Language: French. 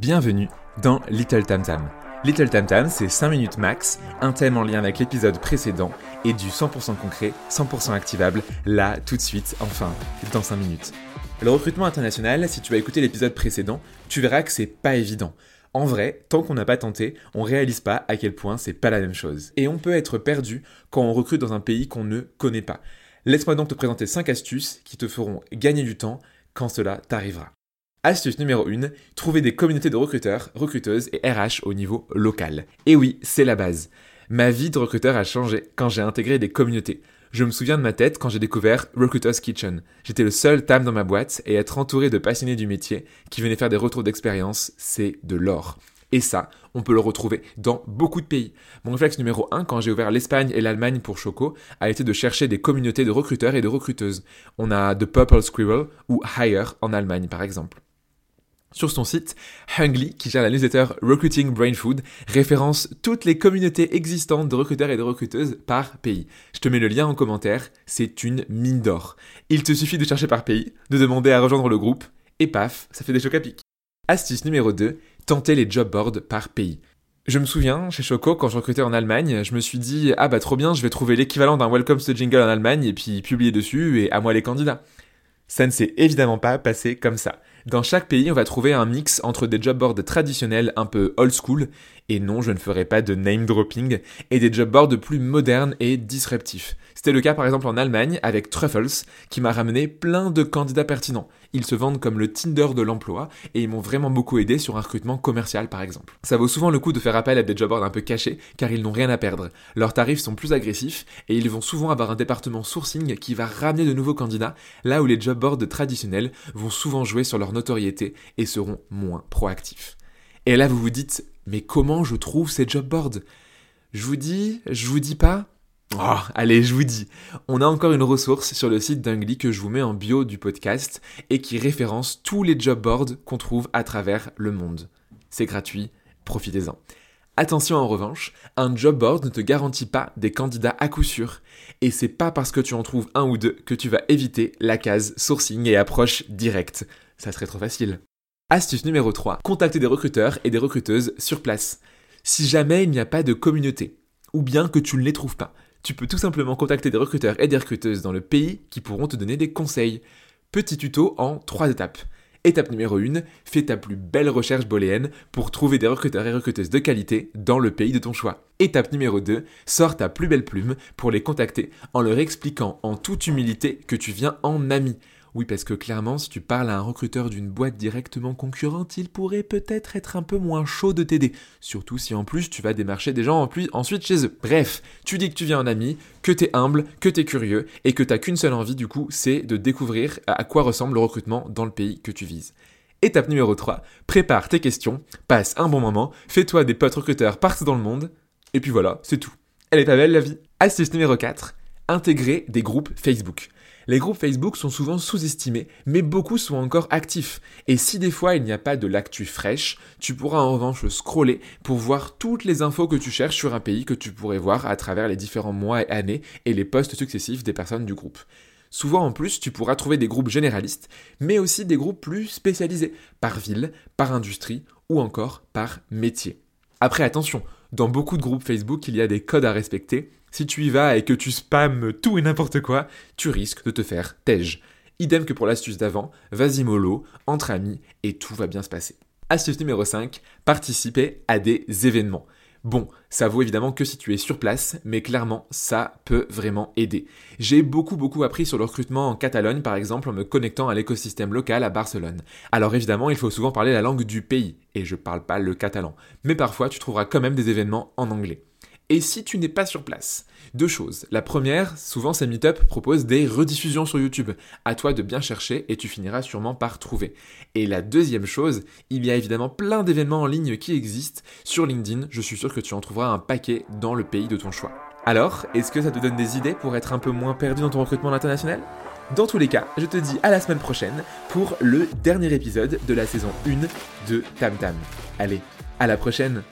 Bienvenue dans Little Tam Tam. Little Tam Tam, c'est 5 minutes max, un thème en lien avec l'épisode précédent et du 100% concret, 100% activable, là, tout de suite, enfin, dans 5 minutes. Le recrutement international, si tu as écouté l'épisode précédent, tu verras que c'est pas évident. En vrai, tant qu'on n'a pas tenté, on réalise pas à quel point c'est pas la même chose. Et on peut être perdu quand on recrute dans un pays qu'on ne connaît pas. Laisse-moi donc te présenter 5 astuces qui te feront gagner du temps quand cela t'arrivera. Astuce numéro 1, trouver des communautés de recruteurs, recruteuses et RH au niveau local. Et oui, c'est la base. Ma vie de recruteur a changé quand j'ai intégré des communautés. Je me souviens de ma tête quand j'ai découvert Recruiter's Kitchen. J'étais le seul tam dans ma boîte et être entouré de passionnés du métier qui venaient faire des retours d'expérience, c'est de l'or. Et ça, on peut le retrouver dans beaucoup de pays. Mon réflexe numéro 1 quand j'ai ouvert l'Espagne et l'Allemagne pour Choco a été de chercher des communautés de recruteurs et de recruteuses. On a The Purple Squirrel ou Hire en Allemagne par exemple. Sur son site, Hungly, qui gère la newsletter Recruiting Brain Food, référence toutes les communautés existantes de recruteurs et de recruteuses par pays. Je te mets le lien en commentaire, c'est une mine d'or. Il te suffit de chercher par pays, de demander à rejoindre le groupe, et paf, ça fait des chocs à pic. Astuce numéro 2, tenter les job boards par pays. Je me souviens, chez Choco, quand je recrutais en Allemagne, je me suis dit, ah bah trop bien, je vais trouver l'équivalent d'un Welcome to Jingle en Allemagne et puis publier dessus, et à moi les candidats. Ça ne s'est évidemment pas passé comme ça. Dans chaque pays, on va trouver un mix entre des job boards traditionnels un peu old school, et non, je ne ferai pas de name dropping, et des job boards plus modernes et disruptifs. C'était le cas par exemple en Allemagne avec Truffles, qui m'a ramené plein de candidats pertinents. Ils se vendent comme le Tinder de l'emploi, et ils m'ont vraiment beaucoup aidé sur un recrutement commercial par exemple. Ça vaut souvent le coup de faire appel à des job boards un peu cachés, car ils n'ont rien à perdre. Leurs tarifs sont plus agressifs, et ils vont souvent avoir un département sourcing qui va ramener de nouveaux candidats, là où les job boards traditionnels vont souvent jouer sur leur notoriété et seront moins proactifs. Et là, vous vous dites, mais comment je trouve ces job boards? Je vous dis, je vous dis pas Oh, allez, je vous dis, on a encore une ressource sur le site d'Ungly que je vous mets en bio du podcast et qui référence tous les job boards qu'on trouve à travers le monde. C'est gratuit, profitez-en. Attention en revanche, un job board ne te garantit pas des candidats à coup sûr. Et c'est pas parce que tu en trouves un ou deux que tu vas éviter la case sourcing et approche directe. Ça serait trop facile. Astuce numéro 3. Contacter des recruteurs et des recruteuses sur place. Si jamais il n'y a pas de communauté, ou bien que tu ne les trouves pas, tu peux tout simplement contacter des recruteurs et des recruteuses dans le pays qui pourront te donner des conseils. Petit tuto en 3 étapes. Étape numéro 1, fais ta plus belle recherche booléenne pour trouver des recruteurs et recruteuses de qualité dans le pays de ton choix. Étape numéro 2, sors ta plus belle plume pour les contacter en leur expliquant en toute humilité que tu viens en ami. Oui, parce que clairement, si tu parles à un recruteur d'une boîte directement concurrente, il pourrait peut-être être un peu moins chaud de t'aider. Surtout si en plus tu vas démarcher des gens en plus, ensuite chez eux. Bref, tu dis que tu viens en ami, que t'es humble, que t'es curieux, et que t'as qu'une seule envie du coup, c'est de découvrir à quoi ressemble le recrutement dans le pays que tu vises. Étape numéro 3, prépare tes questions, passe un bon moment, fais-toi des potes recruteurs partout dans le monde, et puis voilà, c'est tout. Elle est pas belle la vie. Astuce numéro 4, intégrer des groupes Facebook. Les groupes Facebook sont souvent sous-estimés, mais beaucoup sont encore actifs. Et si des fois il n'y a pas de l'actu fraîche, tu pourras en revanche scroller pour voir toutes les infos que tu cherches sur un pays que tu pourrais voir à travers les différents mois et années et les posts successifs des personnes du groupe. Souvent en plus, tu pourras trouver des groupes généralistes, mais aussi des groupes plus spécialisés, par ville, par industrie ou encore par métier. Après attention, dans beaucoup de groupes Facebook, il y a des codes à respecter si tu y vas et que tu spammes tout et n'importe quoi, tu risques de te faire tège. Idem que pour l'astuce d'avant, vas-y mollo, entre amis, et tout va bien se passer. Astuce numéro 5, participer à des événements. Bon, ça vaut évidemment que si tu es sur place, mais clairement, ça peut vraiment aider. J'ai beaucoup beaucoup appris sur le recrutement en Catalogne, par exemple, en me connectant à l'écosystème local à Barcelone. Alors évidemment, il faut souvent parler la langue du pays, et je parle pas le catalan. Mais parfois, tu trouveras quand même des événements en anglais. Et si tu n'es pas sur place? Deux choses. La première, souvent ces meetups proposent des rediffusions sur YouTube. À toi de bien chercher et tu finiras sûrement par trouver. Et la deuxième chose, il y a évidemment plein d'événements en ligne qui existent. Sur LinkedIn, je suis sûr que tu en trouveras un paquet dans le pays de ton choix. Alors, est-ce que ça te donne des idées pour être un peu moins perdu dans ton recrutement international dans tous les cas, je te dis à la semaine prochaine pour le dernier épisode de la saison 1 de Tam Tam. Allez, à la prochaine